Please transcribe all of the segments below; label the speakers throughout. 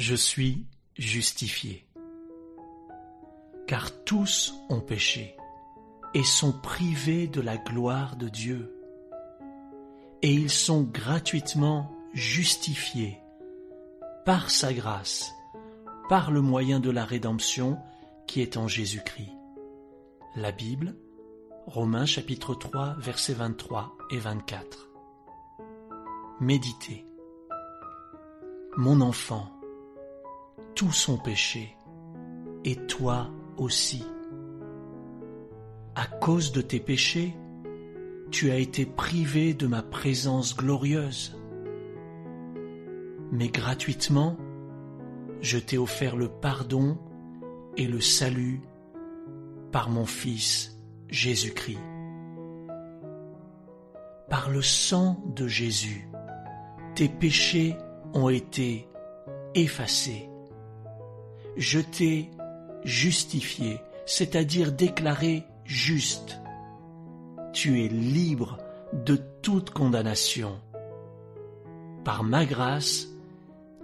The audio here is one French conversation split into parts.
Speaker 1: je suis justifié. Car tous ont péché et sont privés de la gloire de Dieu. Et ils sont gratuitement justifiés par sa grâce, par le moyen de la rédemption qui est en Jésus-Christ. La Bible, Romains chapitre 3 versets 23 et 24. Méditez. Mon enfant, tous ont péché, et toi aussi. À cause de tes péchés, tu as été privé de ma présence glorieuse. Mais gratuitement, je t'ai offert le pardon et le salut par mon Fils Jésus-Christ. Par le sang de Jésus, tes péchés ont été effacés. Je t'ai justifié, c'est-à-dire déclaré juste. Tu es libre de toute condamnation. Par ma grâce,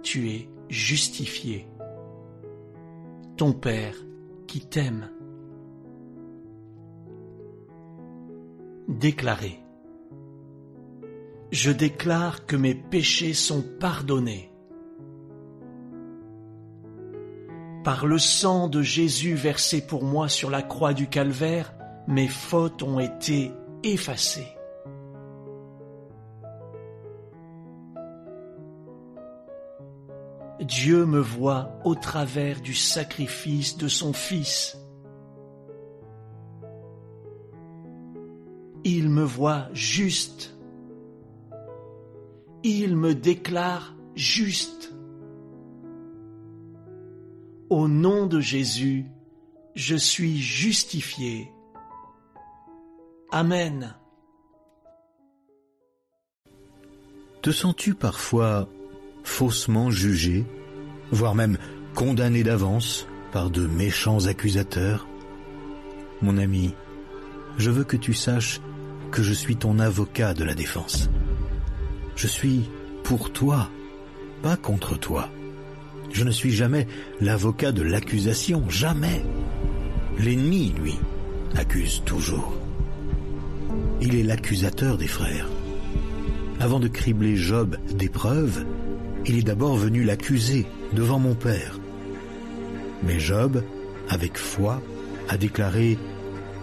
Speaker 1: tu es justifié. Ton Père qui t'aime. Déclaré. Je déclare que mes péchés sont pardonnés. Par le sang de Jésus versé pour moi sur la croix du calvaire, mes fautes ont été effacées. Dieu me voit au travers du sacrifice de son Fils. Il me voit juste. Il me déclare juste. Au nom de Jésus, je suis justifié. Amen.
Speaker 2: Te sens-tu parfois faussement jugé, voire même condamné d'avance par de méchants accusateurs? Mon ami, je veux que tu saches que je suis ton avocat de la défense. Je suis pour toi, pas contre toi. Je ne suis jamais l'avocat de l'accusation, jamais. L'ennemi, lui, accuse toujours. Il est l'accusateur des frères. Avant de cribler Job d'épreuves, il est d'abord venu l'accuser devant mon Père. Mais Job, avec foi, a déclaré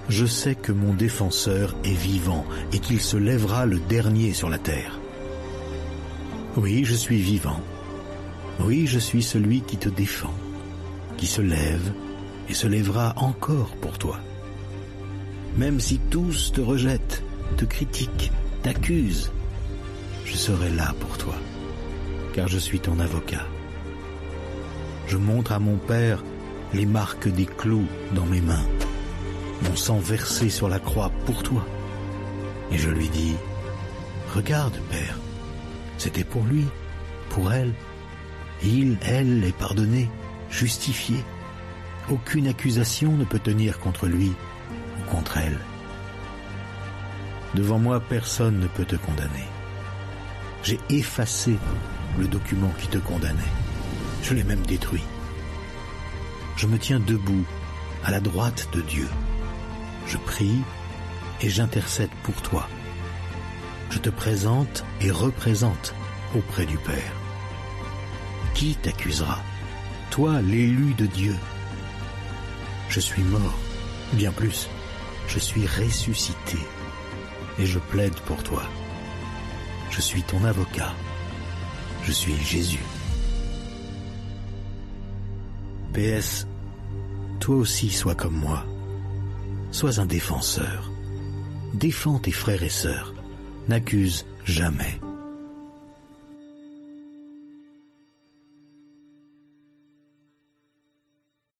Speaker 2: Je sais que mon défenseur est vivant et qu'il se lèvera le dernier sur la terre. Oui, je suis vivant oui, je suis celui qui te défend, qui se lève et se lèvera encore pour toi. Même si tous te rejettent, te critiquent, t'accusent, je serai là pour toi, car je suis ton avocat. Je montre à mon Père les marques des clous dans mes mains, mon sang versé sur la croix pour toi. Et je lui dis, Regarde, Père, c'était pour lui, pour elle, il, elle, est pardonné, justifié. Aucune accusation ne peut tenir contre lui ou contre elle. Devant moi, personne ne peut te condamner. J'ai effacé le document qui te condamnait. Je l'ai même détruit. Je me tiens debout à la droite de Dieu. Je prie et j'intercède pour toi. Je te présente et représente auprès du Père. Qui t'accusera? Toi, l'élu de Dieu. Je suis mort, bien plus, je suis ressuscité, et je plaide pour toi. Je suis ton avocat. Je suis Jésus. PS, toi aussi sois comme moi. Sois un défenseur. Défends tes frères et sœurs. N'accuse jamais.